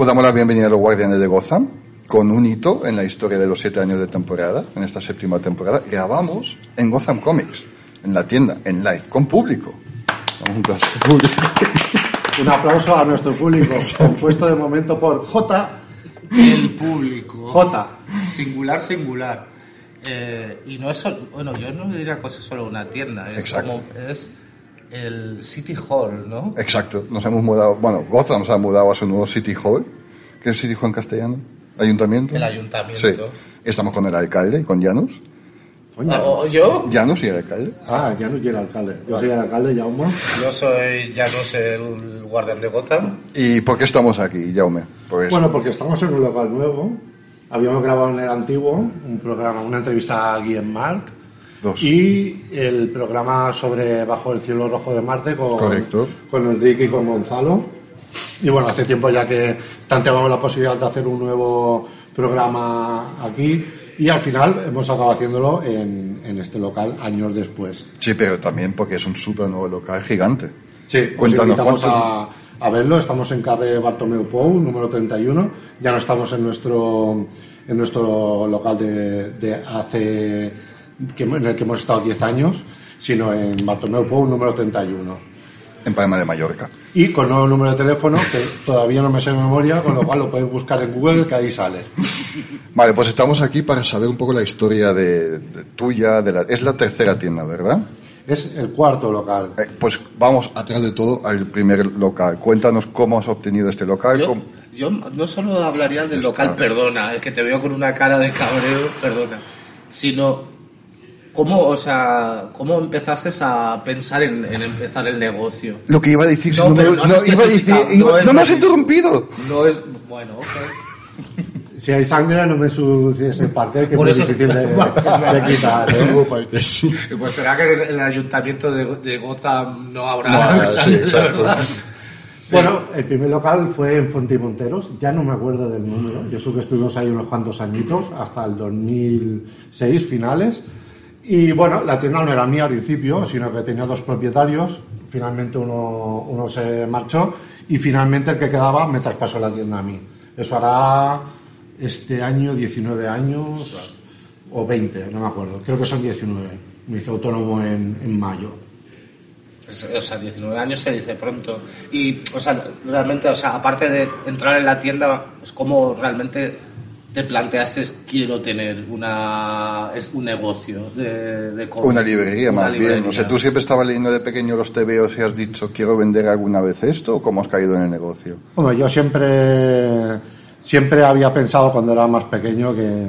Pues damos la bienvenida a los Guardianes de Gotham con un hito en la historia de los siete años de temporada, en esta séptima temporada. Grabamos en Gotham Comics, en la tienda, en live, con público. Un aplauso al público. Un aplauso a nuestro público, compuesto de momento por J. el público. J. Singular, singular. Eh, y no es solo, bueno, yo no diría que es solo una tienda, es Exacto. como, es el City Hall, ¿no? Exacto, nos hemos mudado, bueno, Gotham se ha mudado a su nuevo City Hall. ¿Qué es City Hall en castellano? ¿Ayuntamiento? El ayuntamiento. Sí. Estamos con el alcalde, con Janus. Ah, ¿O yo? Janus y el alcalde. Ah, ya no llega el alcalde. Yo soy el alcalde, Jaume. Yo soy, ya no sé, el guardián de Gotham. ¿Y por qué estamos aquí, Jaume? Pues Bueno, porque estamos en un local nuevo. Habíamos grabado en el antiguo un programa, una entrevista a Guillem Marc. Dos. Y el programa sobre Bajo el cielo rojo de Marte con, Correcto. con Enrique y con Gonzalo. Y bueno, hace tiempo ya que tanteábamos la posibilidad de hacer un nuevo programa aquí. Y al final hemos acabado haciéndolo en, en este local años después. sí, pero también porque es un súper nuevo local gigante. Sí, os Cuéntanos, ¿cuántos- a, a verlo. Estamos en carre Bartomeu Pou, número 31. Ya no estamos en nuestro en nuestro local de, de hace que, en el que hemos estado 10 años, sino en Bartomeu Pou, número 31. En Palma de Mallorca. Y con nuevo número de teléfono, que todavía no me sé de memoria, con lo cual lo podéis buscar en Google, que ahí sale. Vale, pues estamos aquí para saber un poco la historia de, de tuya. De la, es la tercera tienda, ¿verdad? Es el cuarto local. Eh, pues vamos atrás de todo al primer local. Cuéntanos cómo has obtenido este local. Yo, cómo- yo no solo hablaría del Está. local, perdona, es que te veo con una cara de cabreo, perdona, sino cómo, o sea, cómo empezaste a pensar en, en empezar el negocio. Lo que iba a decir, si No, no, me- no has no, iba a decir, iba- no me has interrumpido. No es, bueno, ok. Si hay sangre, no me sucies el parque, que Por es muy eso- difícil de, de quitar. ¿eh? Sí. Pues será que en el ayuntamiento de, de Gotham no habrá No sí, sangre, verdad. Bueno, el primer local fue en Fonte y Monteros, ya no me acuerdo del número, yo sé que estuvimos ahí unos cuantos añitos, hasta el 2006, finales, y bueno, la tienda no era mía al principio, sino que tenía dos propietarios, finalmente uno, uno se marchó, y finalmente el que quedaba me traspasó la tienda a mí. Eso hará este año 19 años, o 20, no me acuerdo, creo que son 19, me hice autónomo en, en mayo. O sea, 19 años se dice pronto. Y, o sea, realmente, o sea, aparte de entrar en la tienda, es como realmente te planteaste quiero tener una es un negocio de, de. Una librería, Una más bien. O sea, tú siempre estabas leyendo de pequeño los TVOs y has dicho, quiero vender alguna vez esto, o cómo has caído en el negocio. Bueno, yo siempre, siempre había pensado cuando era más pequeño que,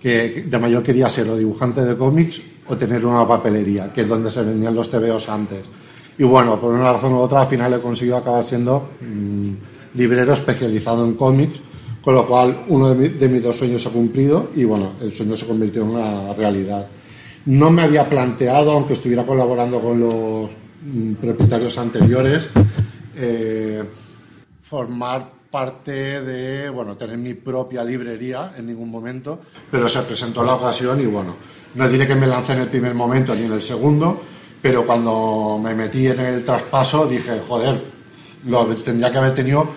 que de mayor quería ser o dibujante de cómics o tener una papelería, que es donde se vendían los TVOs antes. Y bueno, por una razón u otra, al final he conseguido acabar siendo mm, librero especializado en cómics, con lo cual uno de, mi- de mis dos sueños se ha cumplido y bueno, el sueño se convirtió en una realidad. No me había planteado, aunque estuviera colaborando con los mm, propietarios anteriores, eh, formar parte de, bueno, tener mi propia librería en ningún momento, pero se presentó la ocasión y bueno, no diré que me lancé en el primer momento ni en el segundo, pero cuando me metí en el traspaso dije, joder, lo tendría que haber tenido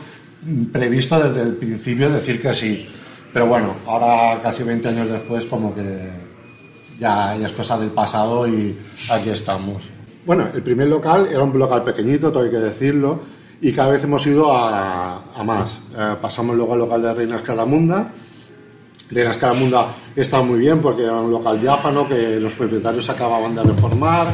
previsto desde el principio decir que sí. Pero bueno, ahora casi 20 años después como que ya, ya es cosa del pasado y aquí estamos. Bueno, el primer local era un local pequeñito, todo hay que decirlo, y cada vez hemos ido a, a más. Eh, pasamos luego al local de Reina Escaramunda. Reina Escaramunda está muy bien porque era un local diáfano que los propietarios acababan de reformar,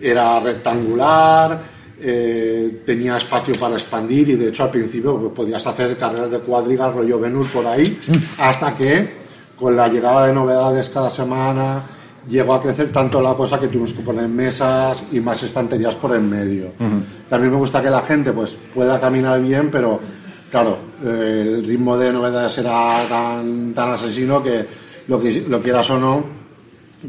era rectangular, eh, tenía espacio para expandir y de hecho al principio pues, podías hacer carreras de cuadrigas rollo Venus por ahí, hasta que con la llegada de novedades cada semana llegó a crecer tanto la cosa que tuvimos que poner mesas y más estanterías por en medio. También me gusta que la gente pues pueda caminar bien, pero claro, eh, el ritmo de novedades era tan, tan asesino que lo, que lo quieras o no,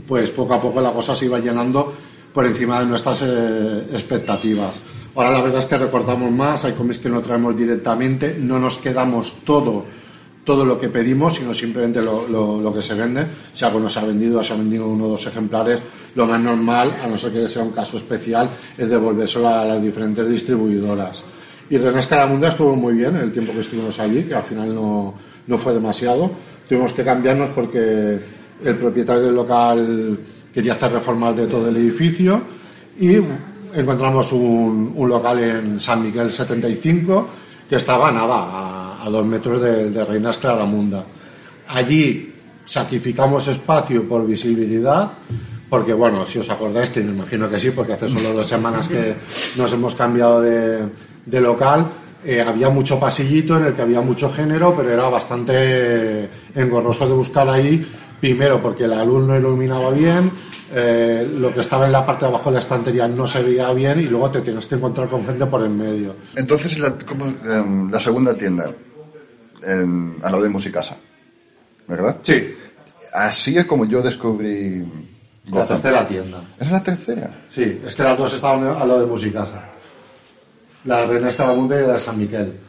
pues poco a poco la cosa se iba llenando por encima de nuestras eh, expectativas. Ahora la verdad es que recortamos más, hay cómics que no traemos directamente, no nos quedamos todo todo lo que pedimos, sino simplemente lo, lo, que se vende. Si algo no se ha vendido, se ha vendido uno o dos ejemplares, lo más normal, a no ser que sea un caso especial, es devolvérselo a las diferentes distribuidoras. Y René Escaramunda estuvo muy bien el tiempo que estuvimos allí, que al final no, no fue demasiado. Tuvimos que cambiarnos porque el propietario del local quería hacer reformas de todo el edificio y encontramos un, un local en San Miguel 75 que estaba nada a dos metros de, de Reinas Claramunda. Allí sacrificamos espacio por visibilidad, porque bueno, si os acordáis, que me imagino que sí, porque hace solo dos semanas que nos hemos cambiado de, de local, eh, había mucho pasillito en el que había mucho género, pero era bastante engorroso de buscar ahí, primero porque la luz no iluminaba bien, eh, lo que estaba en la parte de abajo de la estantería no se veía bien y luego te tienes que encontrar con gente por en medio. Entonces, la, como, la segunda tienda, en, a lo de Musicasa, ¿verdad? Sí, Así es como yo descubrí la tercera tienda. ¿Esa es la tercera? Sí, es que las dos estaban a lo de Musicasa. La de René Escalabunda y la de San Miguel,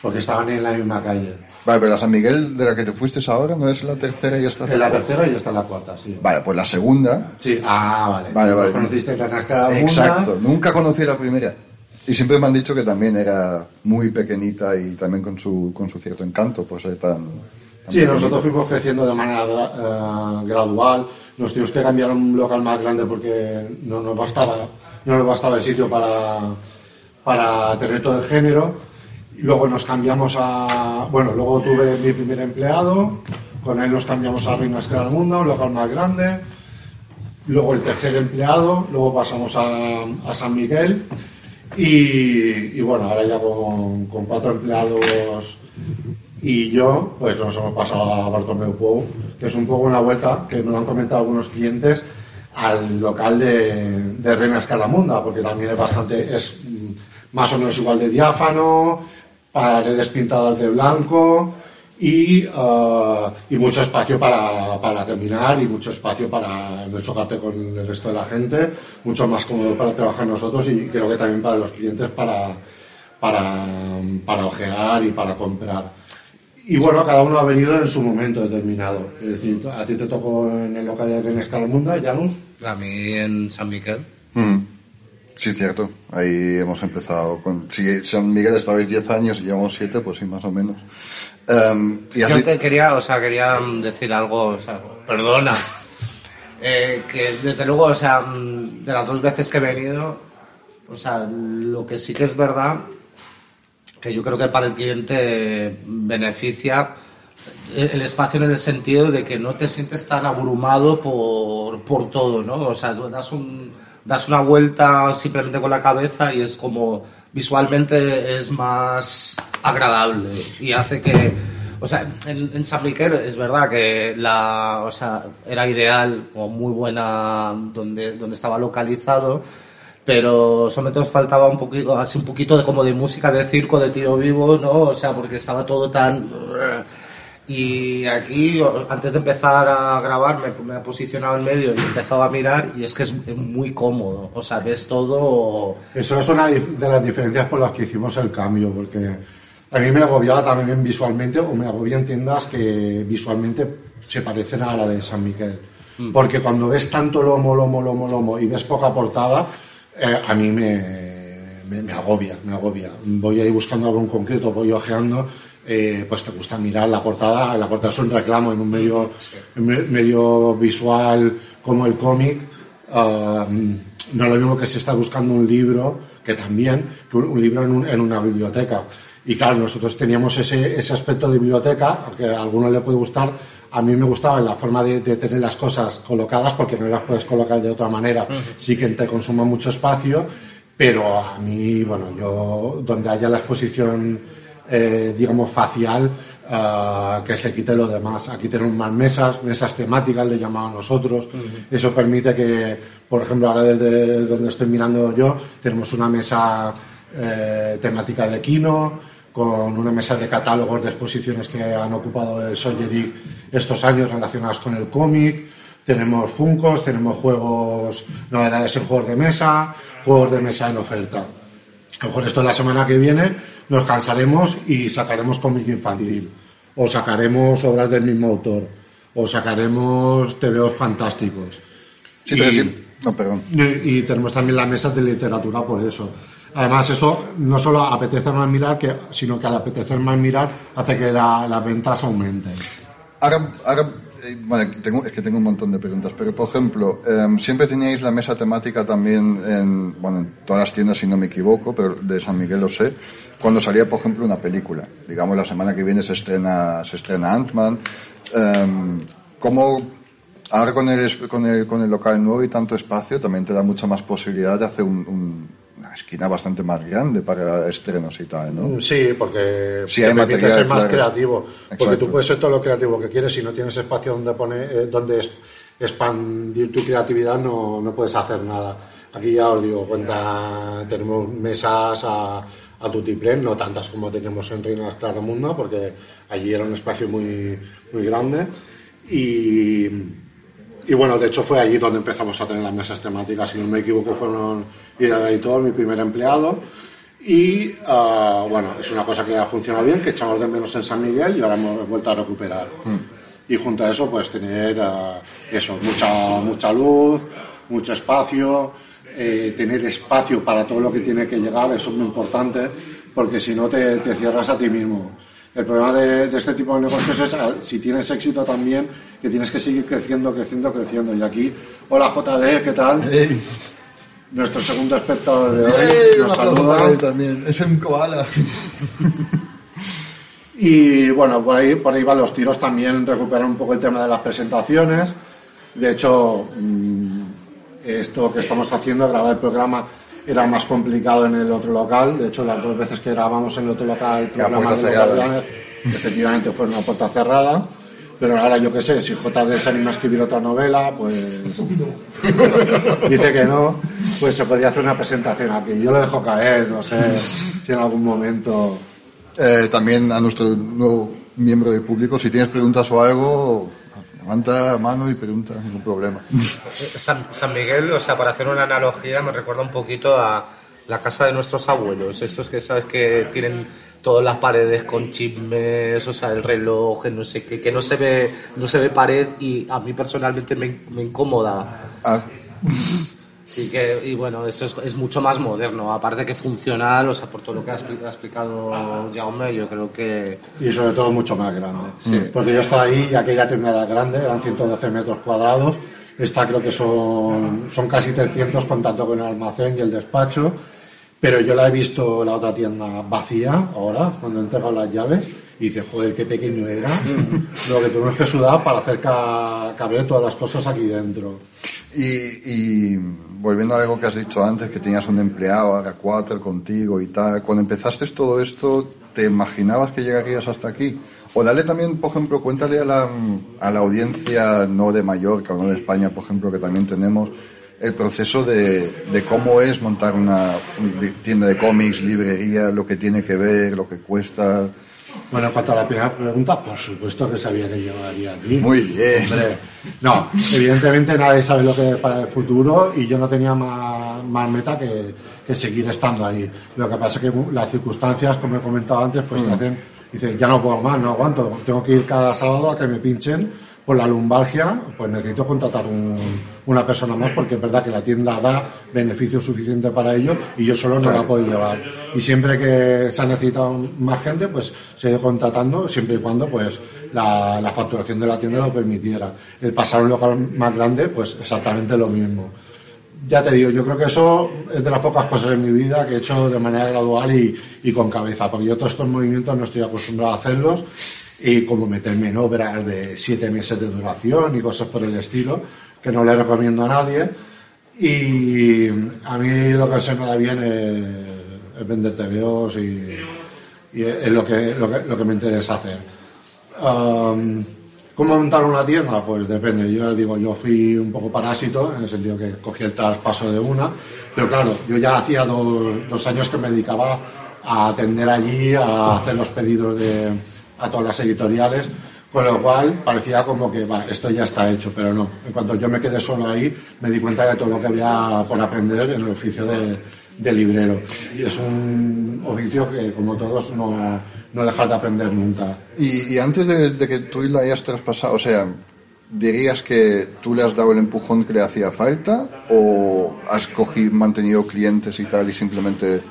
porque estaban en la misma calle. Vale, pero la San Miguel de la que te fuiste ahora no es la tercera y esta es la cuarta? tercera y esta la cuarta, sí. Vale, pues la segunda. Sí, ah, vale. Vale, vale. Conociste René Escalabunda. Exacto, nunca conocí la primera. Y siempre me han dicho que también era muy pequeñita y también con su, con su cierto encanto, pues tan. tan Sí, pequeñita. nosotros fuimos creciendo de manera eh, gradual. Nos tuvimos que cambiar a un local más grande porque no nos bastaba, no nos bastaba el sitio para, para tener todo el género. Luego nos cambiamos a. Bueno, luego tuve mi primer empleado. Con él nos cambiamos a Reina Escala del Mundo, un local más grande. Luego el tercer empleado. Luego pasamos a, a San Miguel. Y, bueno, ahora ya con, con cuatro empleados y yo, pues nos hemos pasado a Bartomeu Pou, que es un poco una vuelta que me lo han comentado algunos clientes al local de, de Reina Escalamunda, porque también es bastante, es mm, más o menos igual de diáfano, paredes pintadas de blanco y, eh, y mucho espacio para, para caminar y mucho espacio para no chocarte con el resto de la gente, mucho más cómodo para trabajar nosotros y creo que también para los clientes para, para, para ojear y para comprar. Y bueno, cada uno ha venido en su momento determinado. Es decir, a ti te tocó en el local de René Escalamunda, Janus. A mí en San Miguel. Sí, cierto. Ahí hemos empezado con. Si San Miguel estabais 10 años y llevamos 7, pues sí, más o menos. Y así- Yo te quería, o sea, quería decir algo, o sea, perdona. Eh, que desde luego, o sea, mm, de las dos veces que he venido, o sea, lo que sí que es verdad, que yo creo que para el cliente beneficia el el espacio en el sentido de que no te sientes tan abrumado por, por todo, ¿no? O sea, tú das, un, das una vuelta simplemente con la cabeza y es como visualmente es más agradable y hace que, o sea, en, en San Miguel es verdad que la, o sea, era ideal o muy buena donde, donde estaba localizado, pero sobre todo faltaba un poquito, así un poquito de como de música de circo, de tiro vivo, ¿no? O sea, porque estaba todo tan... Y aquí, antes de empezar a grabar, me, me he posicionado en medio y he empezado a mirar y es que es muy cómodo. O sea, ves todo... Eso es una de las diferencias por las que hicimos el cambio, porque a mí me agobiaba también visualmente, o me agobian tiendas que visualmente se parecen a la de San Miguel. Porque cuando ves tanto lomo, lomo, lomo, lomo y ves poca portada, eh, a mí me, me, me agobia, me agobia. Voy ahí buscando algo en concreto, voy ojeando, eh, pues te gusta mirar la portada, la portada es un reclamo en un medio, en me- medio visual como el cómic. no lo mismo que si está buscando un libro, que también, que un, un libro en, un- en una biblioteca. Y claro, nosotros teníamos ese, ese aspecto de biblioteca, que a algunos le puede gustar, a mí me gustaba la forma de, de tener las cosas colocadas, porque no las puedes colocar de otra manera, sí que te consuma mucho espacio, pero a mí, bueno, yo, donde haya la exposición, eh, digamos, facial, ah, que se quite lo demás. Aquí tenemos más mesas, mesas temáticas, le llamamos nosotros. Eso permite que, por ejemplo, ahora desde donde estoy mirando yo, tenemos una mesa eh, temática de Kino, con una mesa de catálogos de exposiciones que han ocupado el Solderic estos años relacionadas con el cómic. Tenemos Funcos, tenemos juegos, novedades en juegos de mesa, juegos de mesa en oferta. A lo mejor esto la semana que viene nos cansaremos y sacaremos cómic infantil, o sacaremos obras del mismo autor, o sacaremos TVOs fantásticos. Sí, pero Y- sí. No, perdón. y, y tenemos también las mesas de literatura por eso. Además, eso no solo apetece más mirar, que, sino que al apetecer más mirar hace que la- las ventas aumenten. Ahora, ahora eh, bueno, tengo, es que tengo un montón de preguntas, pero por ejemplo, em, siempre teníais la mesa temática también en, bueno, en todas las tiendas, si no me equivoco, pero de San Miguel lo sé, cuando salía, por ejemplo, una película. Digamos, la semana que viene se estrena, se estrena Ant-Man. Em, ¿Cómo, ahora con el, con, el, con el local nuevo y tanto espacio, también te da mucha más posibilidad de hacer un- esquina bastante más grande para estrenos y tal, ¿no? Sí, porque Sí, te permite ser más claro. creativo. Porque tú puedes ser todo lo creativo que quieres, si no tienes espacio donde poner, eh, donde expandir tu creatividad, no, no puedes hacer nada. Aquí ya os digo, cuenta, tenemos mesas a, a tutiplén, no tantas como teníamos en Reinas Claramundo, porque allí era un espacio muy, muy grande. Y, y bueno, de hecho fue allí donde empezamos a tener las mesas temáticas, si no me equivoco, fueron idea de editor, mi primer empleado. Y ah, bueno, es una cosa que ha funcionado bien, que echamos de menos en San Miguel y ahora hemos vuelto a recuperar. Y junto a eso, pues tener ah, eso, mucha, mucha luz, mucho espacio, eh, tener espacio para todo lo que tiene que llegar, eso es muy importante, porque si no te, te cierras a ti mismo. El problema de, de este tipo de negocios es, ah, si tienes éxito también, que tienes que seguir creciendo, creciendo, creciendo. Y aquí, hola JD, ¿qué tal? Nuestro segundo espectador de hoy nos saluda. también. Es un koala. Y bueno, por ahí, por ahí van los tiros también, recuperar un poco el tema de las presentaciones. De hecho, mm, esto que estamos haciendo, grabar el programa, era más complicado en el otro local. De hecho, las dos veces que grabamos en el otro local el programa de los cerrada. Guardianes, efectivamente fue una puerta cerrada. Pero ahora yo qué sé, si JD se anima a escribir otra novela, pues dice que no, pues se podría hacer una presentación aquí. Yo lo dejo caer, no sé si en algún momento... Eh, también a nuestro nuevo miembro del público, si tienes preguntas o algo, levanta mano y pregunta, ningún problema. San, San Miguel, o sea, para hacer una analogía, me recuerda un poquito a la casa de nuestros abuelos. Estos que sabes que tienen todas las paredes con chismes, o sea, el reloj, que no sé qué, que no se ve, no se ve pared y a mí personalmente me, me incomoda. Ah, Y, que, y bueno, esto es, es mucho más moderno, aparte que funcional, o sea, por todo lo que ha expli- ha explicado Jaume, yo creo que y sobre todo mucho más grande. Porque yo estaba ahí y aquella tienda era grande, eran 112 metros cuadrados. Esta creo que son, son casi 300 contando con el almacén y el despacho. Pero yo la he visto la otra tienda vacía ahora, cuando he entregado las llaves. Y dice, joder, qué pequeño era. Lo que tuvimos que sudar para hacer ca- caber todas las cosas aquí dentro. y, y volviendo a algo que has dicho antes, que tenías un empleado, ahora cuatro contigo y tal, cuando empezaste todo esto, ¿te imaginabas que llegarías hasta aquí? O dale también, por ejemplo, cuéntale a la, a la audiencia, no de Mallorca o no de España, por ejemplo, que también tenemos, el proceso de, de cómo es montar una tienda de cómics, librería, lo que tiene que ver, lo que cuesta. Bueno, en cuanto a la primera pregunta, por supuesto que sabía que llegaría aquí. Muy bien. Hombre, no, evidentemente nadie sabe lo que es para el futuro y yo no tenía más, más meta que, que seguir estando ahí. Lo que pasa es que las circunstancias, como he comentado antes, pues te hacen, dices, ya no puedo más, no aguanto, tengo que ir cada sábado a que me pinchen por la lumbalgia, pues necesito contratar un- una persona más porque es verdad que la tienda da beneficio suficiente para ello y yo solo no la puedo llevar. Y siempre que se ha necesitado más gente, pues se ha ido contratando, siempre y cuando pues la, la facturación de la tienda lo permitiera. El pasar a un local más grande, pues exactamente lo mismo. Ya te digo, yo creo que eso es de las pocas cosas en mi vida que he hecho de manera gradual y, y con cabeza, porque yo todos estos movimientos no estoy acostumbrado a hacerlos y como meterme en obras de siete meses de duración y cosas por el estilo, que no le recomiendo a nadie. Y a mí lo que se me da bien es, es vender TVOs y, y es lo que, lo, que, lo que me interesa hacer. Um, ¿Cómo montar una tienda? Pues depende. Yo digo, yo fui un poco parásito, en el sentido que cogí el traspaso de una, pero claro, yo ya hacía dos, dos años que me dedicaba a atender allí, a hacer los pedidos de, a todas las editoriales, con lo cual parecía como que va, esto ya está hecho, pero no. En cuanto yo me quedé solo ahí, me di cuenta de todo lo que había por aprender en el oficio de, de librero. Y es un oficio que, como todos, no, no dejar de aprender nunca. Y, y antes de, de que tú la hayas traspasado, o sea, ¿dirías que tú le has dado el empujón que le hacía falta o has cogido, mantenido clientes y tal y simplemente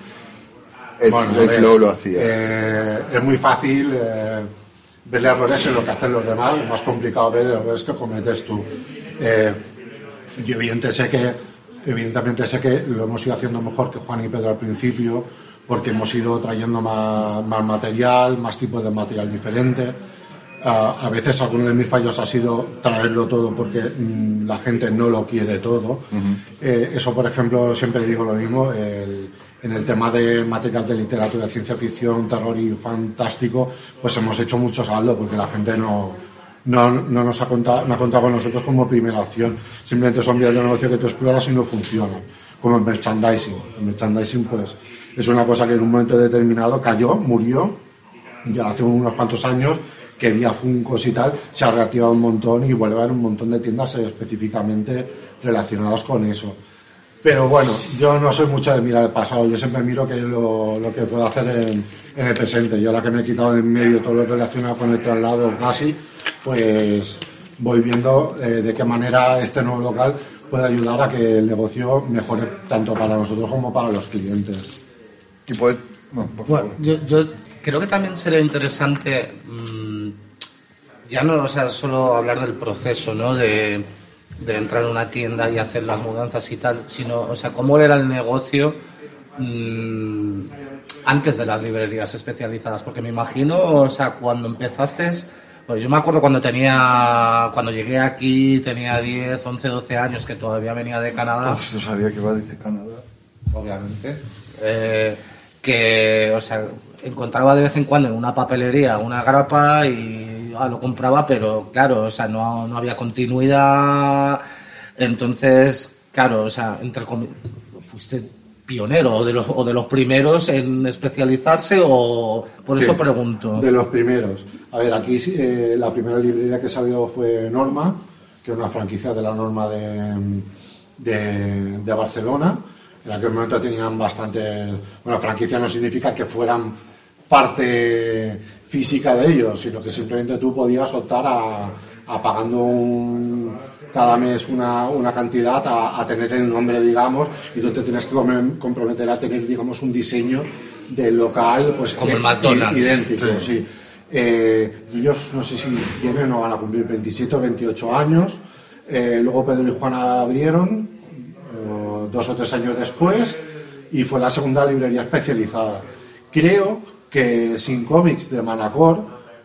el, Bueno, el flow lo hacía? eh, es muy fácil eh, ver errores en lo que hacen los demás, lo más complicado ver errores que cometes tú. Eh, yo evidente sé que, evidentemente sé que lo hemos ido haciendo mejor que Juan y Pedro al principio, porque hemos ido trayendo más, más material, más tipos de material diferente. Ah, a veces alguno de mis fallos ha sido traerlo todo porque mm, la gente no lo quiere todo. Eh, eso, por ejemplo, siempre digo lo mismo. el- en el tema de material de literatura, ciencia ficción, terror y fantástico, pues hemos hecho mucho saldo porque la gente no, no, no nos ha contado, no ha contado con nosotros como primera opción. Simplemente son vías de negocio que tú exploras y no funcionan. Como el merchandising. El merchandising, pues, es una cosa que en un momento determinado cayó, murió, ya hace unos cuantos años que había Funcos y tal, se ha reactivado un montón y vuelve a haber un montón de tiendas específicamente relacionadas con eso. Pero bueno, yo no soy mucho de mirar el pasado, yo siempre miro que lo, lo que puedo hacer en, en el presente. Yo ahora que me he quitado de en medio todo lo relacionado con el traslado casi, pues voy viendo eh, de qué manera este nuevo local puede ayudar a que el negocio mejore tanto para nosotros como para los clientes. Y puede- no, por Bueno, favor. yo, yo creo que también sería interesante mm, ya no o sea, solo hablar del proceso, ¿no? De, de entrar en una tienda y hacer las mudanzas y tal, sino, o sea, cómo era el negocio mm, antes de las librerías especializadas, porque me imagino, o sea, cuando empezaste, pues yo me acuerdo cuando tenía, cuando llegué aquí, tenía 10, 11, 12 años, que todavía venía de Canadá Uf, yo sabía que iba a decir Canadá. obviamente, eh, que, o sea, encontraba de vez en cuando en una papelería una grapa y ah, lo compraba, pero claro, o sea, no, no había continuidad, entonces, claro, o sea, entre fuiste pionero o de los, o de los primeros en especializarse o por eso pregunto. De los primeros. A ver, aquí eh, la primera librería que salió fue Norma, que es una franquicia de la Norma de, de, de Barcelona. En aquel momento tenían bastante. Bueno, franquicia no significa que fueran parte física de ellos, sino que simplemente tú podías optar a, a pagando un- cada mes una, una cantidad a, a tener el nombre, digamos, y tú te tienes que com- comprometer a tener, digamos, un diseño del local, pues Como el McDonald's. idéntico, Sí. sí. Eh, ellos no sé si tienen o van a cumplir 27 o 28 años. Eh, luego Pedro y Juana abrieron eh, dos o tres años después y fue la segunda librería especializada. Creo que Sin Comics de Manacor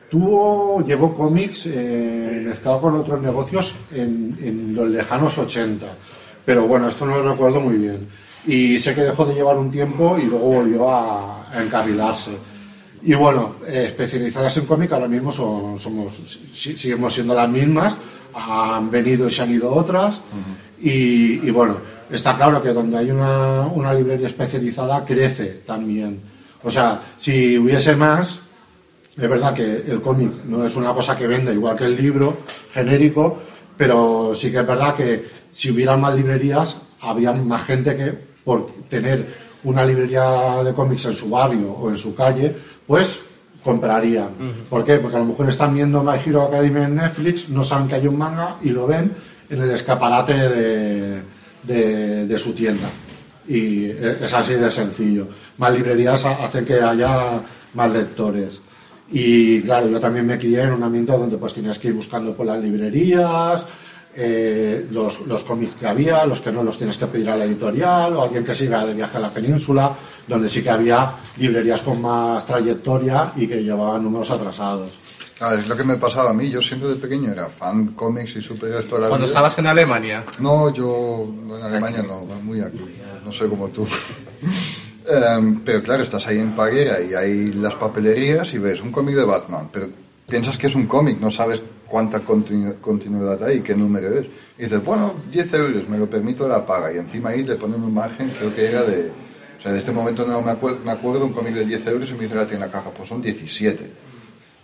tuvo, llevó cómics eh, mezclado con otros negocios en, en los lejanos 80. Pero bueno, esto no lo recuerdo muy bien. Y sé que dejó de llevar un tiempo y luego volvió a, a encarrilarse. Y bueno, eh, especializadas en cómic ahora mismo son, somos, si- seguimos siendo las mismas, han venido y se han ido otras. y, y bueno, está claro que donde hay una, una librería especializada crece también. O sea, si hubiese más, es verdad que el cómic no es una cosa que vende igual que el libro genérico, pero sí que es verdad que si hubiera más librerías, habría más gente que por tener una librería de cómics en su barrio o en su calle, pues comprarían. ¿Por qué? Porque a lo mejor están viendo My Hero Academia en Netflix, no saben que hay un manga y lo ven en el escaparate de, de- de su tienda. Y e- es así de sencillo. Más librerías ha- hacen que haya más lectores. Y claro, yo también me crié en un ambiente donde pues tenías que ir buscando por las librerías, eh, los, los cómics que había, los que no los tienes que pedir a la editorial, o alguien que se iba de viaje a la península, donde sí que había librerías con más trayectoria y que llevaban números atrasados. Claro, es lo que me pasaba a mí. Yo siempre de pequeño era fan cómics y superhéroes toda la Cuando vida. estabas en Alemania. No, yo en Alemania no, muy aquí, no soy como tú. Em, pero claro, estás ahí en Paguera y hay las papelerías y ves un cómic de Batman, pero piensas que es un cómic, no sabes cuánta continu- continuidad hay, qué número es. Y dices, bueno, 10 euros, me lo permito la paga. Y encima ahí le ponen un margen, creo que era de... O sea, en este momento no me acuerdo, me acuerdo un cómic de 10 euros y me dice la tienda caja, pues son 17.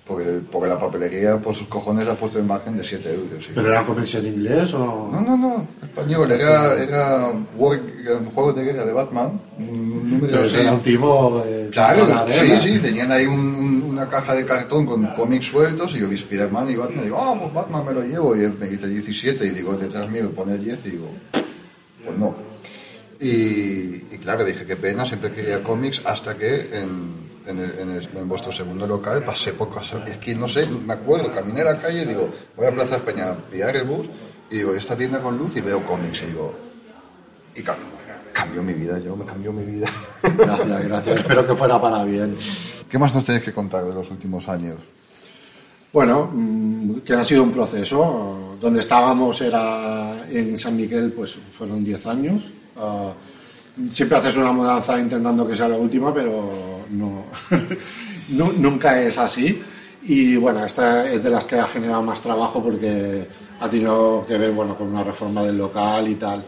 Porque, porque la papelería, por sus cojones, ha puesto el margen de 7 euros. ¿Pero era cómics en inglés o...? no, no, no, español, era, era, War- era un juego de guerra de Batman, un número Pero así. era un tipo... eh, Claro, sí, arena. sí, tenían ahí un- un- una caja de cartón con cómics sueltos y yo vi Spider-Man y Batman y digo, ah, pues Batman me lo llevo y él me dice 17 y digo, detrás mío pone 10 y digo, pues no. Y, y claro, dije, qué pena, siempre quería cómics hasta que en, en, el- en el- en vuestro segundo local pasé por casa. Es que no sé, me acuerdo, caminé a la calle y digo, voy a Plaza España a pillar el bus y digo, esta tienda con luz y veo cómics y digo, y cambió, cambió mi vida, yo me cambió mi vida. Gracias, gracias. Espero que fuera para bien. ¿Qué más nos tenéis que contar de los últimos años? Bueno, mm, que ha sido un proceso. Donde estábamos era en San Miguel, pues fueron 10 años. Ah, siempre haces una mudanza intentando que sea la última, pero no, Nu- nunca es así. Y bueno, esta es de las que ha generado más trabajo porque ha tenido que ver bueno, con una reforma del local y tal.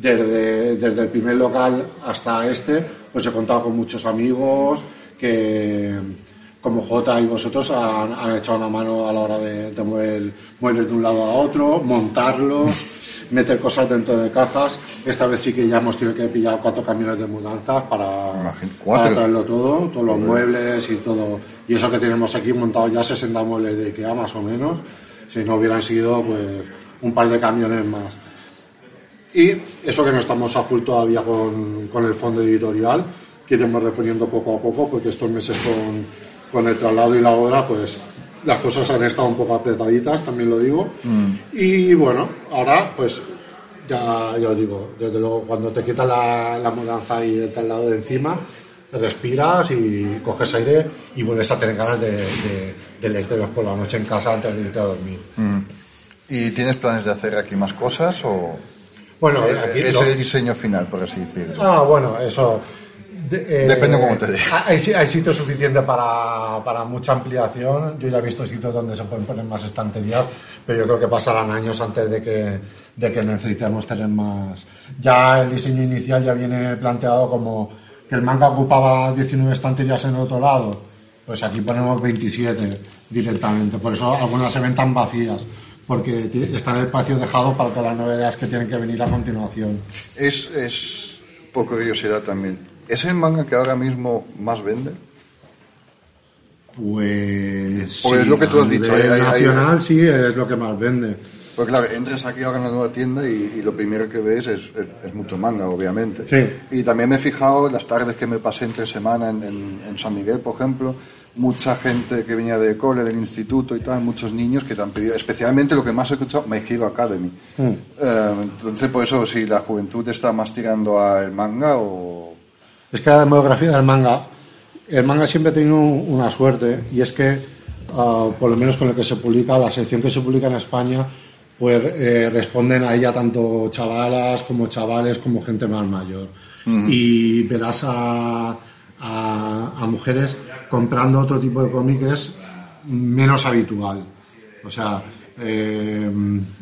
Desde, desde el primer local hasta este, pues he contado con muchos amigos que, como Jota y vosotros, han, han echado una mano a la hora de, de mover muebles de un lado a otro, montarlos, meter cosas dentro de cajas. Esta vez sí que ya hemos tenido que pillar cuatro camiones de mudanza para, para traerlo todo, todos los muebles y todo. Y eso que tenemos aquí montado ya 60 muebles de IKEA más o menos, si no hubieran sido pues un par de camiones más. Y eso que no estamos a full todavía con, con el fondo editorial, que iremos reponiendo poco a poco, porque estos meses con, con el traslado y la obra, pues las cosas han estado un poco apretaditas, también lo digo. Y bueno, ahora pues ya, ya os digo, desde luego cuando te quitas la, la mudanza y el traslado de encima, respiras y coges aire y vuelves a tener ganas de, de, de leerte por la noche en casa antes de irte a dormir. ¿Y tienes planes de hacer aquí más cosas o Bueno, eh, aquí es lo- el diseño final, por así decirlo? Ah, bueno, eso. De- eh, Depende cómo te diga. Hay, hay sitio suficiente para, para mucha ampliación. Yo ya he visto sitios donde se pueden poner más estanterías, pero yo creo que pasarán años antes de que, de que necesitemos tener más. Ya el diseño inicial ya viene planteado como que el manga ocupaba 19 estanterías en el otro lado. Pues aquí ponemos 27 directamente. Por eso algunas se ven tan vacías. Porque está el espacio dejado para todas las novedades que tienen que venir a continuación. Es, es por curiosidad también. ¿Es el manga que ahora mismo más vende? Pues. Pues es lo que tú has dicho, hay- hay- nacional sí es lo que más vende. Pues claro, entras aquí ahora en la nueva tienda y, y lo primero que ves es, es- es mucho manga, obviamente. Sí. Y también me he fijado las tardes que me pasé entre semana en, en- en San Miguel, por ejemplo, mucha gente que venía de cole, del instituto y tal, muchos niños que te han pedido, especialmente lo que más he escuchado, My Hero Academy. Mm. Eh, entonces, por eso, si la juventud está más tirando al manga o... Es que la demografía del manga, el manga siempre ha tenido una suerte y es que, ah, por lo menos con lo que se publica, la sección que se publica en España, pues eh, responden a ella tanto chavalas como chavales como gente más mayor. Y verás a, a, a mujeres comprando otro tipo de cómic que es menos habitual. O sea, eh,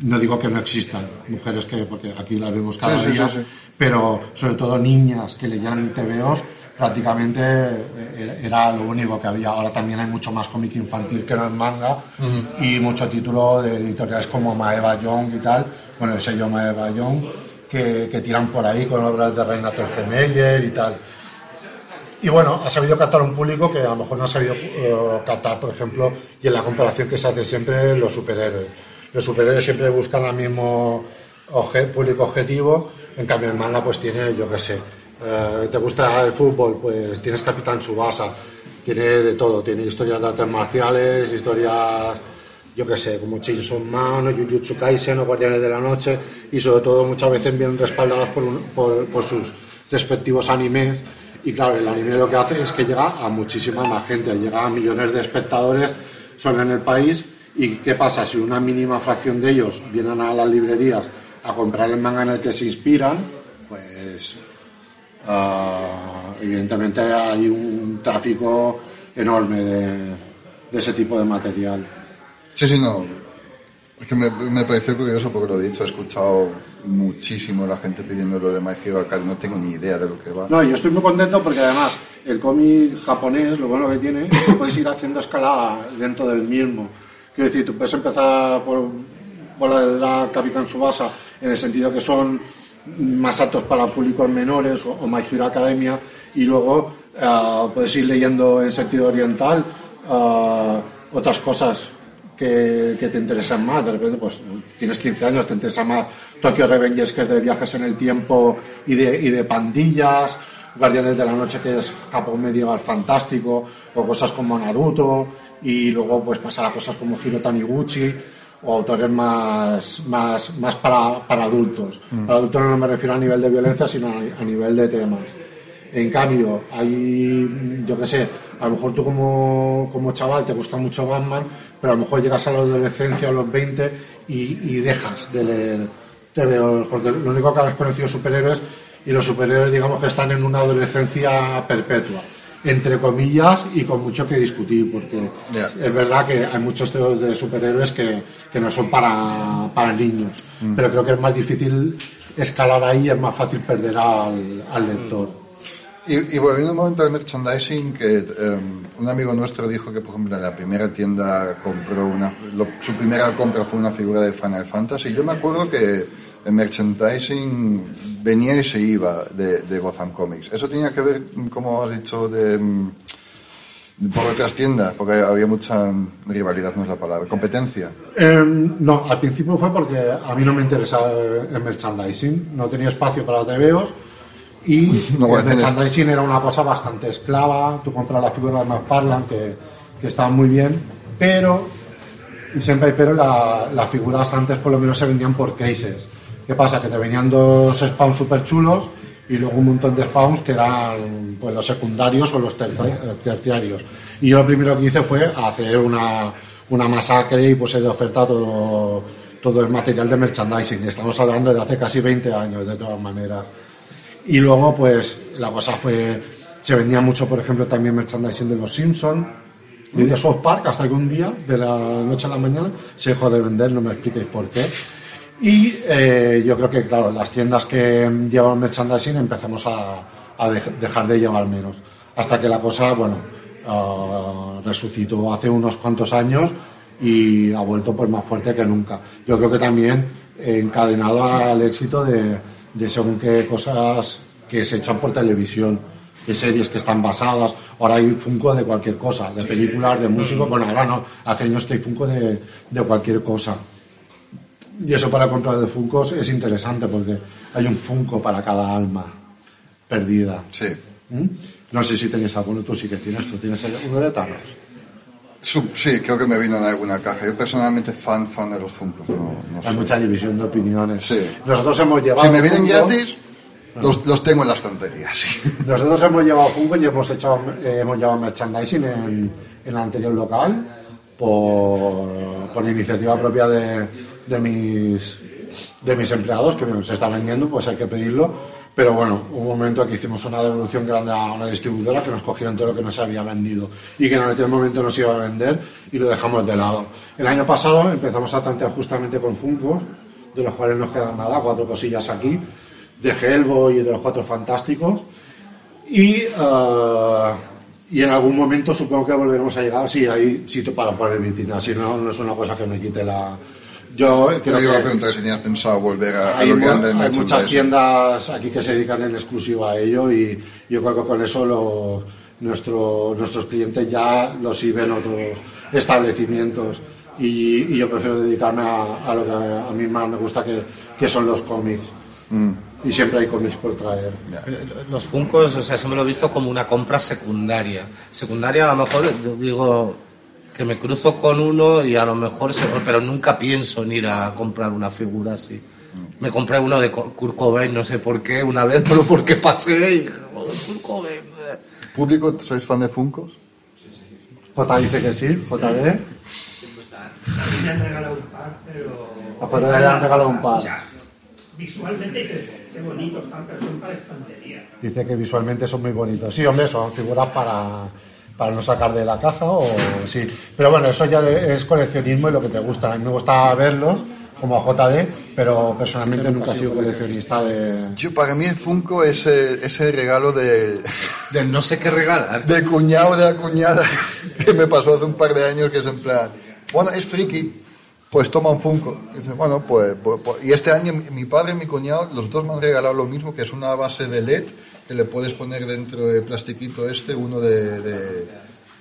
no digo que no existan mujeres que, porque aquí las vemos cada Sí, día, sí, sí. pero sobre todo niñas que leían TVOs, prácticamente eh, era lo único que había. Ahora también hay mucho más cómic infantil que no en manga y mucho título de editoriales como Maeva Young y tal, bueno, el sello Maeva Young, que, que tiran por ahí con obras de Reina Tercemeyer y tal. Y bueno, ha sabido captar un público que a lo mejor no ha sabido eh, captar, por ejemplo, y en la comparación que se hace siempre los superhéroes. Los superhéroes siempre buscan al mismo obje- público objetivo, en cambio el manga pues tiene, yo qué sé, eh, te gusta el fútbol, pues tienes Capitán Subasa, tiene de todo, tiene historias de artes marciales, historias, yo qué sé, como Chainsaw Man o Jujutsu Kaisen o Guardianes de la Noche, y sobre todo muchas veces vienen respaldadas por sus respectivos animes. Y claro, el anime lo que hace es que llega a muchísima más gente, llega a millones de espectadores solo en el país. ¿Y qué pasa? Si una mínima fracción de ellos vienen a las librerías a comprar el manga en el que se inspiran, pues ah, evidentemente hay un tráfico enorme de, de ese tipo de material. Sí, sí, no. Es que me, me pareció curioso porque lo he dicho, he escuchado muchísimo la gente pidiendo lo de My Hero Academia, no tengo ni idea de lo que va. No, yo estoy muy contento porque además el cómic japonés, lo bueno que tiene, es que puedes ir haciendo escala dentro del mismo. Quiero decir, tú puedes empezar por, por la de la Capitán Subasa, en el sentido que son más aptos para públicos menores o, o My Hero Academia, y luego ah, puedes ir leyendo en sentido oriental ah, otras cosas que, que te interesan más. De repente, pues tienes 15 años, te interesa más Tokyo Revengers, que es de viajes en el tiempo y de, y de pandillas, Guardianes de la Noche, que es Japón medieval fantástico, o cosas como Naruto, y luego pues pasar a cosas como Hiro Taniguchi, o autores más, más, más para, para adultos. Para adultos no me refiero a nivel de violencia, sino a, a nivel de temas. En cambio, hay, yo qué sé, a lo mejor tú como, como chaval te gusta mucho Batman, pero a lo mejor llegas a la adolescencia o los 20 y, y dejas de leer TVO, porque lo único que has conocido superhéroes y los superhéroes digamos que están en una adolescencia perpetua, entre comillas y con mucho que discutir, porque es verdad que hay muchos teos de superhéroes que, que no son para, para niños, pero creo que es más difícil escalar ahí, es más fácil perder al, al lector. Y, y volviendo un momento al merchandising, que eh, un amigo nuestro dijo que, por ejemplo, en la primera tienda compró una. lo- su primera compra fue una figura de Final Fantasy. Yo me acuerdo que el merchandising venía y se iba de, de Gotham Comics. Eso tenía que ver, como has dicho, de. mm, por otras tiendas, porque había mucha rivalidad, no es la palabra, competencia. Eh, no, al principio fue porque a mí no me interesaba el merchandising, no tenía espacio para TVOs y No el merchandising era una cosa bastante esclava, tú compras la figura de McFarlane que, que estaba muy bien, pero, y siempre hay pero, la- las figuras antes por lo menos se vendían por cases. ¿Qué pasa? Que te venían dos spawns super chulos y luego un montón de spawns que eran pues, los secundarios o los terci- terciarios. Y yo lo primero que hice fue hacer una, una masacre y puse de oferta todo, todo el material de merchandising. Estamos hablando de hace casi 20 años, de todas maneras. Y luego, pues, la cosa fue. Se vendía mucho, por ejemplo, también merchandising de los Simpsons y de South Park, hasta que un día, de la noche a la mañana, se dejó de vender, no me expliquéis por qué. Y eh, yo creo que, claro, las tiendas que llevaban merchandising empezamos a, a dej- dejar de llevar menos. Hasta que la cosa, bueno, ah, resucitó hace unos cuantos años y ha vuelto pues más fuerte que nunca. Yo creo que también encadenado al éxito de, de según qué cosas que se echan por televisión, de series que están basadas. Ahora hay Funko de cualquier cosa, de películas, de músicos. Bueno, ahora no, hace años que hay Funko de, de cualquier cosa. Y eso para comprar de Funkos es interesante porque hay un Funko para cada alma perdida. Sí. ¿Mm? No sé si tenéis alguno, tú sí que tienes, tú tienes uno de Thanos. Sí, creo que me vino en alguna caja. Yo personalmente fan, fan de los Funko. No, no Hay sé. mucha división de opiniones. Sí. Nosotros hemos llevado. Si me vienen Funko- gratis, los, los tengo en las tonterías. sí. Nosotros hemos llevado Funko y hemos hecho eh, hemos llevado merchandising en, en el anterior local por, por iniciativa propia de, de mis de mis empleados que se está vendiendo, pues hay que pedirlo. Pero bueno, hubo un momento que hicimos una devolución grande a una distribuidora que nos cogieron todo lo que no se había vendido y que en aquel momento no se iba a vender y lo dejamos de lado. El año pasado empezamos a tantear justamente con Funkos, de los cuales nos quedan nada, cuatro cosillas aquí, de Hellboy y de los cuatro fantásticos. Y, eh, y en algún momento supongo que volveremos a llegar, sí, ahí sitio para poner vitrina, si no, no es una cosa que me quite la... Yo creo Te iba a que preguntar si tenías pensado volver a, a hay, lo mu- grande del hay muchas tiendas aquí que se dedican en exclusiva a ello y yo creo que con eso lo- nuestro- nuestros clientes ya lo sirven otros establecimientos. Y, y yo prefiero dedicarme a, a lo que a mí más me gusta que, que son los cómics. Y siempre hay cómics por traer. Los Funcos, o sea, eso me lo he visto como una compra secundaria. Secundaria a lo mejor digo que me cruzo con uno y a lo mejor, se- pero nunca pienso en ir a comprar una figura así. Me compré uno de Kurt Cobain, no sé por qué, una vez, pero porque pasé y dije, "Joder, Kurt Cobain. eh". ¿Público, sois fan de Funkos? J dice que sí, JD. A mí me han regalado un par, pero... A JD le han regalado un par. Visualmente qué bonitos están, pero son para estantería. Dice que visualmente son muy bonitos. Sí, hombre, son figuras para, para no sacar de la caja o sí. Pero bueno, eso ya de- es coleccionismo y lo que te gusta. A mí me gusta verlos como a JD, pero personalmente nunca he sido coleccionista de... Yo, para mí el Funko es el, es el regalo de, Del no sé qué regalar. de cuñado de la cuñada que me pasó hace un par de años que es en plan, bueno, es friki, pues toma un Funko. Y dice, bueno, pues, pues- pues- Y este año mi- padre y mi cuñado, los dos me han regalado lo mismo, que es una base de LED que le puedes poner dentro del plastiquito este, uno de, de,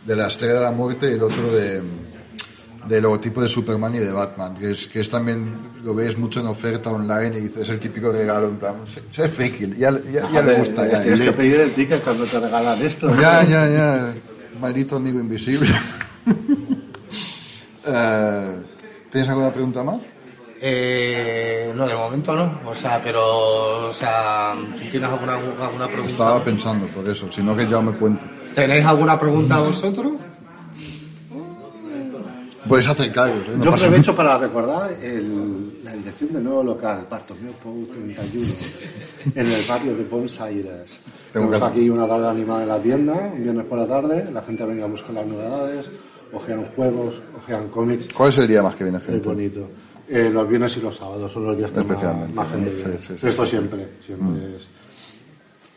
de la Estrella de la Muerte y el otro de del logotipo de Superman y de Batman, que es, que es también, lo ves mucho en oferta online y dices, es el típico regalo, en plan, es friki, ya, ya, ya le gusta. Ya, Tienes que pedir el ticket cuando te regalan esto. Ya, ya, ya. Maldito amigo invisible. Eh, ¿Tienes alguna pregunta más? Eh, no, de momento no. O sea, pero, o sea, ¿tú tienes alguna, alguna pregunta? Estaba pensando por eso, si no que ya me cuente. ¿Tenéis alguna pregunta vosotros? Puedes acercaros, ¿eh? No Yo aprovecho para recordar el- la dirección del nuevo local, Bartomeu Pou 31, en el barrio de Buenos Aires. Tengo Tenemos que- aquí una tarde animada en la tienda, un viernes por la tarde, la gente venga a buscar las novedades, ojean juegos, ojean cómics, ¿Cuál es el día más que viene es gente? bonito. Eh, los viernes y los sábados son los días que más, Especialmente, más gente ¿no? viene. Sí, sí. Esto siempre, siempre es.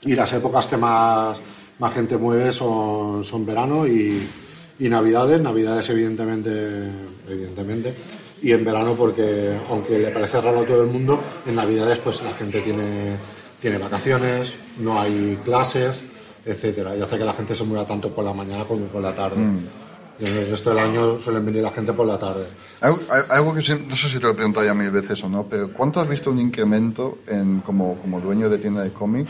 Y las épocas que más, más gente mueve son, son verano y, y navidades. Navidades evidentemente, evidentemente. Y en verano porque, aunque le parece raro a todo el mundo, en navidades pues la gente tiene, tiene vacaciones, no hay clases, etcétera Y hace que la gente se mueva tanto por la mañana como por la tarde. El resto del año suelen venir la gente por la tarde. Algo, algo que no sé si te lo he preguntado ya mil veces o no, pero ¿cuánto has visto un incremento en, como, como dueño de tienda de cómic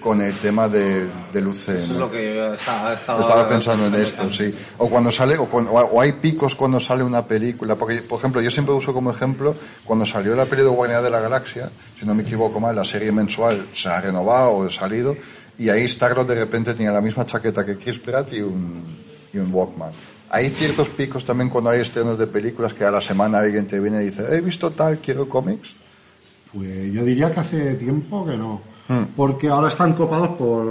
con el tema de, del UCM? Eso es lo que yo estaba, estaba, Estaba pensando en esto, sí. O cuando sale, o, cuando- o hay picos cuando sale una película. Porque, por ejemplo, yo siempre uso como ejemplo cuando salió la peli de Guardianes de la Galaxia, si no me equivoco mal, la serie mensual se ha renovado o ha salido, y ahí Star-Lord de repente tenía la misma chaqueta que Chris Pratt y un, y un Walkman. Hay ciertos picos también cuando hay estrenos de películas que a la semana alguien te viene y dice, he visto tal, quiero cómics. Pues yo diría que hace tiempo que no. Hmm. Porque ahora están copados por,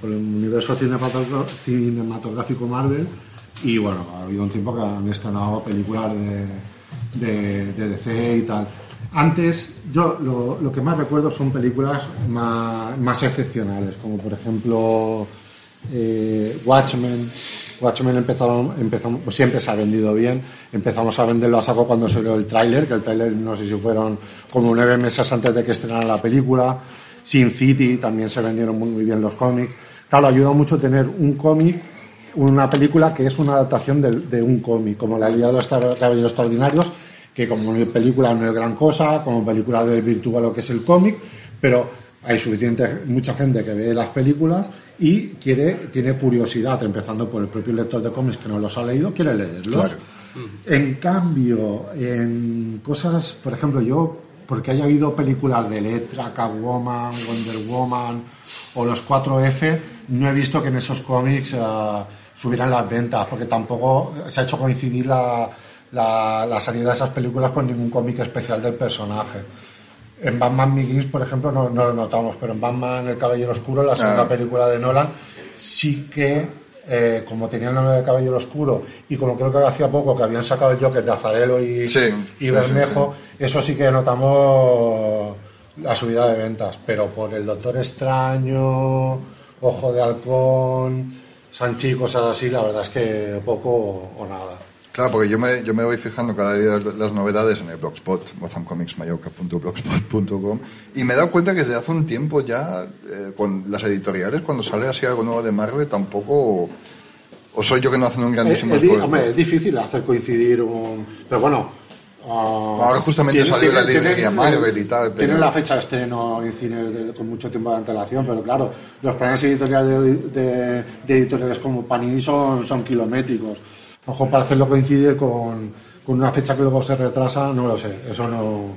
por el universo cinematográfico Marvel y bueno, ha habido un tiempo que han estrenado películas de, de, de DC y tal. Antes, yo lo, lo que más recuerdo son películas más, más excepcionales, como por ejemplo eh, Watchmen. Watchmen empezaron, pues siempre se ha vendido bien. Empezamos a venderlo a saco cuando salió el tráiler, que el tráiler no sé si fueron como nueve meses antes de que estrenaran la película. Sin City también se vendieron muy, bien los cómics. Claro, ayuda mucho tener un cómic, una película que es una adaptación de, un cómic, como La Liga de los Caballeros Extraordinarios, que como película no es gran cosa, como película de virtud lo que es el cómic, pero hay suficiente, mucha gente que ve las películas y quiere, tiene curiosidad, empezando por el propio lector de cómics que no los ha leído, quiere leerlos. Claro. En cambio, en cosas, por ejemplo, yo, porque haya habido películas de Letra, Catwoman, Wonder Woman o los 4F, no he visto que en esos cómics eh, subieran las ventas, porque tampoco se ha hecho coincidir la, la, la salida de esas películas con ningún cómic especial del personaje. En Batman Begins, por ejemplo, no, no lo notamos, pero en Batman El Caballero Oscuro, la segunda Ah. película de Nolan, sí que, eh, como tenía el nombre de Caballero Oscuro y como creo que hacía poco que habían sacado el Joker de Azarelo y, Sí, y sí, Bermejo, eso sí que notamos la subida de ventas, pero por el Doctor Extraño, Ojo de Halcón, Sanchi y cosas así, la verdad es que poco o nada. Claro, porque yo me, yo me voy fijando cada día las novedades en el blogspot, gothamcomicsmayoca.blogspot.com y me he dado cuenta que desde hace un tiempo ya, eh, con las editoriales, cuando sale así algo nuevo de Marvel, tampoco... O soy yo que no hacen un grandísimo Es, es di- esfuerzo. hombre, es difícil hacer coincidir un... Pero bueno... ah, Ahora justamente salió la librería Marvel y tal, pero- Tienen la fecha de estreno en cines de- con mucho tiempo de antelación, pero claro, los planes editoriales de, de- de editoriales como Panini son, son kilométricos. A lo mejor para hacerlo coincidir con, con una fecha que luego se retrasa, no lo sé. Eso no,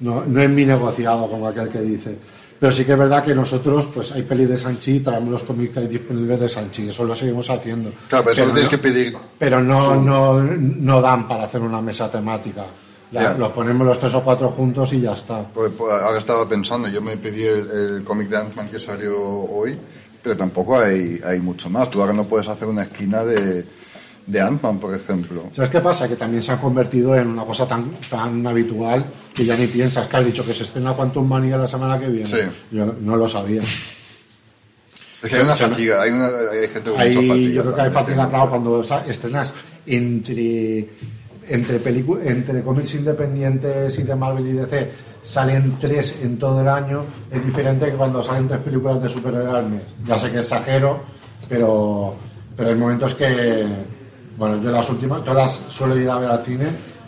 no, no es mi negociado, como aquel que dice. Pero sí que es verdad que nosotros, pues hay pelis de Sanchi, traemos los cómics que hay disponibles de Sanchi, eso lo seguimos haciendo. Claro, pero eso lo tienes no- que pedir. pero no, no, no dan para hacer una mesa temática. La-. Los ponemos los tres o cuatro juntos y ya está. Pues, pues, ahora estaba pensando, yo me pedí el, el cómic de Ant-Man que salió hoy pero tampoco hay, hay mucho más. Tú ahora no puedes hacer una esquina de, de Ant-Man, por ejemplo. ¿Sabes qué pasa? Que también se han convertido en una cosa tan, tan habitual que ya ni piensas que has dicho que se estrena Quantum Mania la semana que viene. Sí. Yo no, lo sabía. Es que hay una fatiga, hay, una, hay gente con Ahí mucha fatiga. yo creo que hay fatiga, claro, cuando estrenas entre entre entre cómics independientes y de Marvel y DC salen tres en todo el año, es diferente que cuando salen tres películas de superhéroes al mes. Ya sé que exagero, pero, pero hay momentos que, bueno, yo las últimas, todas las suelo ir a ver al cine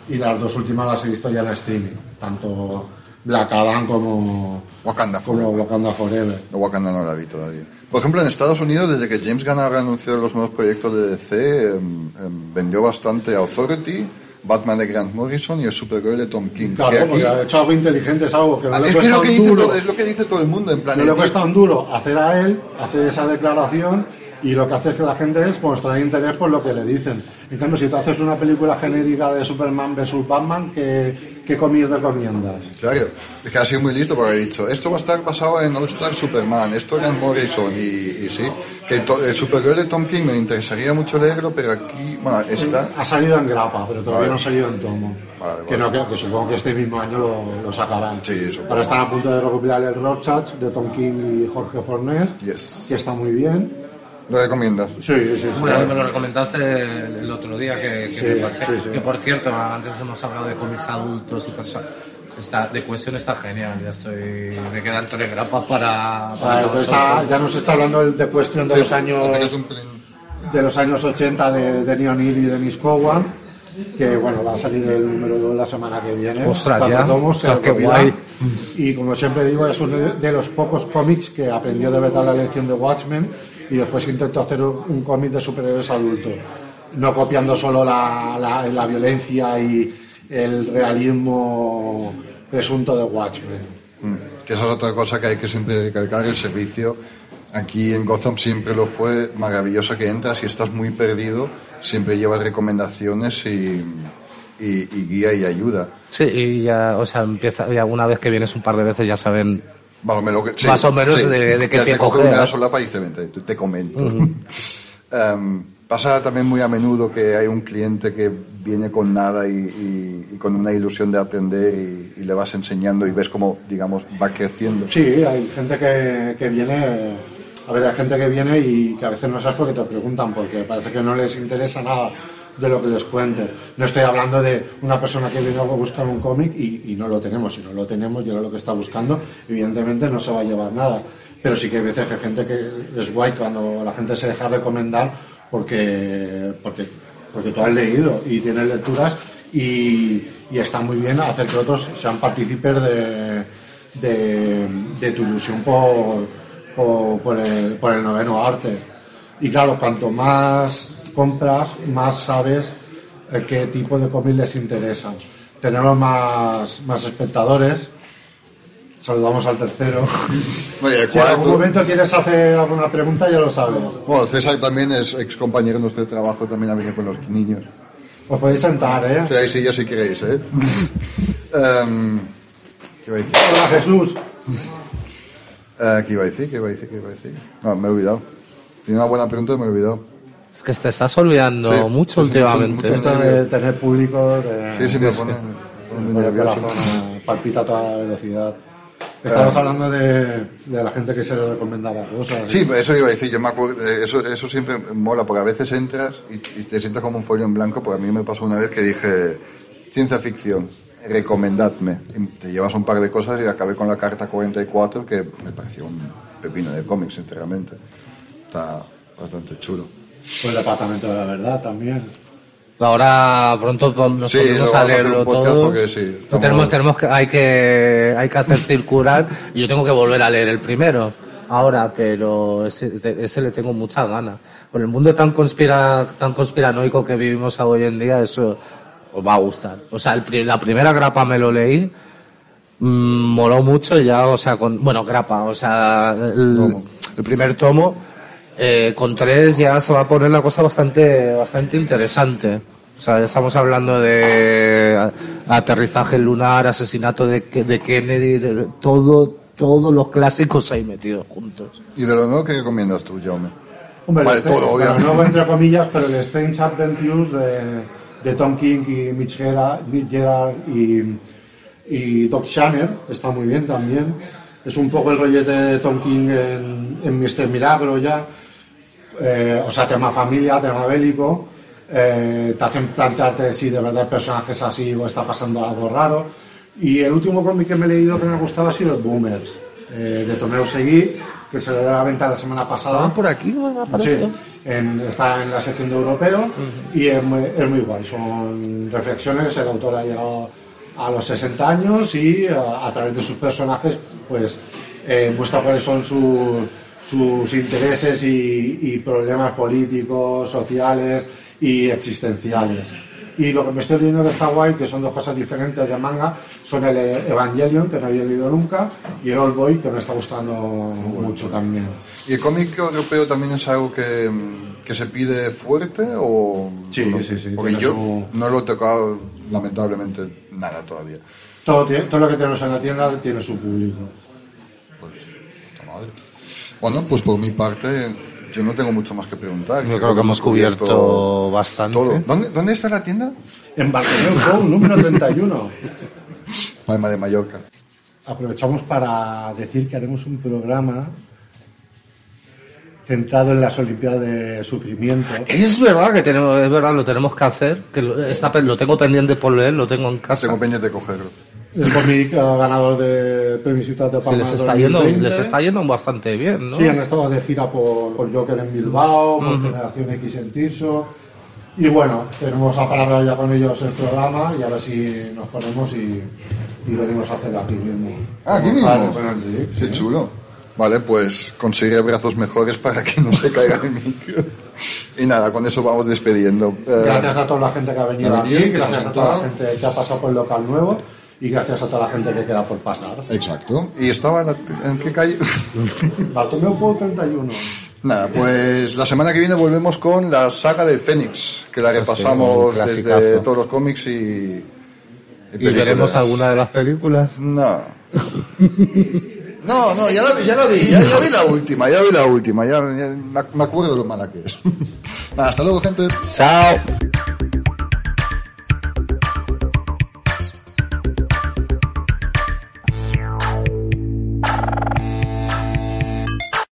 y las dos últimas las he visto ya en streaming, tanto Black Adam como, Wakanda como. Wakanda Forever. No, Wakanda no la vi todavía. Por ejemplo, en Estados Unidos, desde que James Gunn ha anunciado los nuevos proyectos de DC, em, em, vendió bastante Authority, Batman de Grant Morrison y el Supergirl de Tom King. Claro, aquí- porque ha hecho algo inteligente, es algo que no le es, cuesta lo que un dice duro. todo, es lo que dice todo el mundo, en plan... No le cuesta un duro hacer a él, hacer esa declaración y lo que hace es que la gente es mostrar interés por lo que le dicen. En cambio, si tú haces una película genérica de Superman vs Batman, ¿qué, qué cómic recomiendas? Claro, es que ha sido muy listo porque ha dicho, esto va a estar basado en All Star Superman, esto era en Morrison y, y sí, que to- el Supergirl de Tom King me interesaría mucho leerlo, pero aquí, bueno, está... Ha salido en grapa, pero todavía Vale. no ha salido en tomo. Vale, Que, vale. no, que, que supongo que este mismo año lo, lo sacarán. Sí, supongo. Ahora están a punto de recopilar el Rorschach de Tom King y Jorge Fornés, Yes. que está muy bien. ¿Lo recomiendas? Sí, sí, sí. Bueno, me lo recomendaste el, otro día que, que Sí, me pasé. sí, sí. Que por cierto, antes hemos hablado de cómics adultos y personas. Está, de cuestión está genial, ya estoy. Me quedan tres grapas para. Para entonces vosotros. ah, ya nos está hablando el de cuestión de los años de los años 80 de, de Neon Hill y Dennis Cowan que bueno va a salir el número 2 la semana que viene Ostras, ya. tomos, Ostras, qué guay. y como siempre digo es uno de, de los pocos cómics que aprendió de verdad la lección de Watchmen y después intentó hacer un, cómic de superhéroes adultos no copiando solo la, la, la violencia y el realismo presunto de Watchmen Mm, Que esa es otra cosa que hay que siempre recalcar, el servicio. Aquí en Gotham siempre lo fue maravilloso que entras y estás muy perdido, siempre llevas recomendaciones y, y- y guía y ayuda. Sí, y ya, o sea, empieza. Ya una vez que vienes un par de veces ya saben. Más o menos, que- sí, Más o menos sí. de- de pie te coge coger, una ¿no? solapa y dice, vente, te, te comento. Em, pasa también muy a menudo que hay un cliente que viene con nada y, y- y con una ilusión de aprender y, y le vas enseñando y ves cómo, digamos, va creciendo. Sí, hay gente que, que viene, a ver, hay gente que viene y que a veces no sabes por qué te preguntan, porque parece que no les interesa nada de lo que les cuentes. No estoy hablando de una persona que viene a buscar un cómic y, y no lo tenemos. Si no lo tenemos y era lo que está buscando, evidentemente no se va a llevar nada. Pero sí que hay veces que gente que es guay cuando la gente se deja recomendar porque, porque, porque tú has leído y tienes lecturas y, y está muy bien hacer que otros sean partícipes de, de, de tu ilusión por, por el noveno arte. Y claro, cuanto más compras, más sabes eh, qué tipo de cómics les interesan. Tenemos más, más espectadores. Saludamos al tercero. Oye, Si en algún cuarto- momento quieres hacer alguna pregunta, ya lo sabes. Bueno, César también es ex compañero nuestro de trabajo, también ha venido con los niños. Os podéis sentar, ¿eh? Sea, ahí sí, ya si queréis, ¿eh? Em, ¿Qué iba a decir? Hola Jesús. Eh, ¿Qué iba a decir? ¿Qué iba a decir? ¿Qué iba a decir? No, me he olvidado. Tiene una buena pregunta y me he olvidado. Es que te estás olvidando Sí, mucho sí, últimamente. mucho, Esto de tener público, de, Sí, sí, me pone, pone muy el corazón eh, palpita a toda velocidad. Estabas hablando de, de la gente que se le recomendaba cosas. Sí, eso iba a decir, yo me acuerdo, eh, eso, eso siempre mola, porque a veces entras y, y te sientas como un folio en blanco, porque a mí me pasó una vez que dije, ciencia ficción, recomendadme. Y te llevas un par de cosas y acabé con la carta 44, que me pareció un pepino de cómics, sinceramente. Está bastante chulo. Pues el departamento de la verdad también. Ahora pronto nos Sí, ponemos lo a leerlo porque sí, estamos- tenemos, tenemos que, hay que, hay que hacer circular y yo tengo que volver a leer el primero. Ahora, pero ese, le tengo muchas ganas. Con el mundo tan conspira, tan conspiranoico que vivimos hoy en día, eso os va a gustar. O sea, el pri- la primera grapa me lo leí, mm, moló mucho y ya, o sea, con, bueno, grapa, o sea, el, el primer tomo, eh, con tres ya se va a poner la cosa bastante, bastante interesante. O sea, ya estamos hablando de aterrizaje lunar, asesinato de, de Kennedy, de, de todo, todos los clásicos ahí metidos juntos. ¿Y de lo nuevo qué recomiendas tú, Jaume? Hombre, Vale, el Strange- todo, bueno, obviamente. nuevo entre comillas, pero el Strange Adventures de, de Tom King y Mitch Gerard, Mitch Gerard y, y Doc Shanner está muy bien también. Es un poco el rollete de Tom King en, en Mr. Milagro ya. Eh, o sea, tema familia, tema bélico. Eh, te hacen plantearte si de verdad el personaje es así o está pasando algo raro. Y el último cómic que me he leído que me ha gustado ha sido Boomers, eh, de Tomeo Seguí, que se le dio a la venta la semana pasada. ¿Estaban por aquí? ¿No me Sí, en- está en la sección de europeo y es muy, es muy guay. Son reflexiones, el autor ha llegado a los 60 años y a, a través de sus personajes pues eh, muestra cuáles son sus, sus intereses y, y problemas políticos, sociales y existenciales. Y lo que me estoy leyendo que está guay, que son dos cosas diferentes de manga, son el Evangelion, que no había leído nunca, y el Old Boy, que me está gustando mucho también. ¿Y el cómic europeo también es algo que, que se pide fuerte o...? Sí, no? sí, sí, Porque yo su- no lo he tocado, lamentablemente, nada todavía. Todo, todo lo que tenemos en la tienda tiene su público. Pues, puta madre. Bueno, pues por mi parte, yo no tengo mucho más que preguntar. Yo creo que hemos cubierto bastante. todo. ¿Dónde, ¿Dónde está la tienda? En Barcelona número 31. Palma de Mallorca. Aprovechamos para decir que haremos un programa centrado en las Olimpiadas de Sufrimiento. Es verdad que tenemos, es verdad, lo tenemos que hacer. Que lo, está, pe- lo tengo pendiente por leer, lo tengo en casa. Tengo pendiente de cogerlo. El cómic ganador de Premio Ciudad de Palma les está yendo, 2020. les está yendo bastante bien, ¿no? Sí, han estado de gira por, por Joker en Bilbao, por Generación X en Tirso. Y bueno, tenemos a palabra ya con ellos el programa y a ver si nos ponemos y, y venimos a hacerlo aquí mismo. Ah, aquí mismo. Qué sí. chulo. Vale, pues conseguiré brazos mejores para que no se caiga el micro. Y nada, con eso vamos despidiendo. Eh, Gracias a toda la gente que ha venido aquí, gracias a toda la gente que ha pasado por el local nuevo y gracias a toda la gente que queda por pasar. Exacto. ¿Y estaba en, la- en qué calle? Bartomeu Pou 31. Nada, pues la semana que viene volvemos con la saga de Fénix, que la repasamos un desde clasicazo. todos los cómics y... y Y veremos alguna de las películas. No. No, no, ya la vi, ya la vi, ya, ya vi la última, ya vi la última, ya, ya me acuerdo de lo mala que es. Nada, hasta luego, gente. Chao.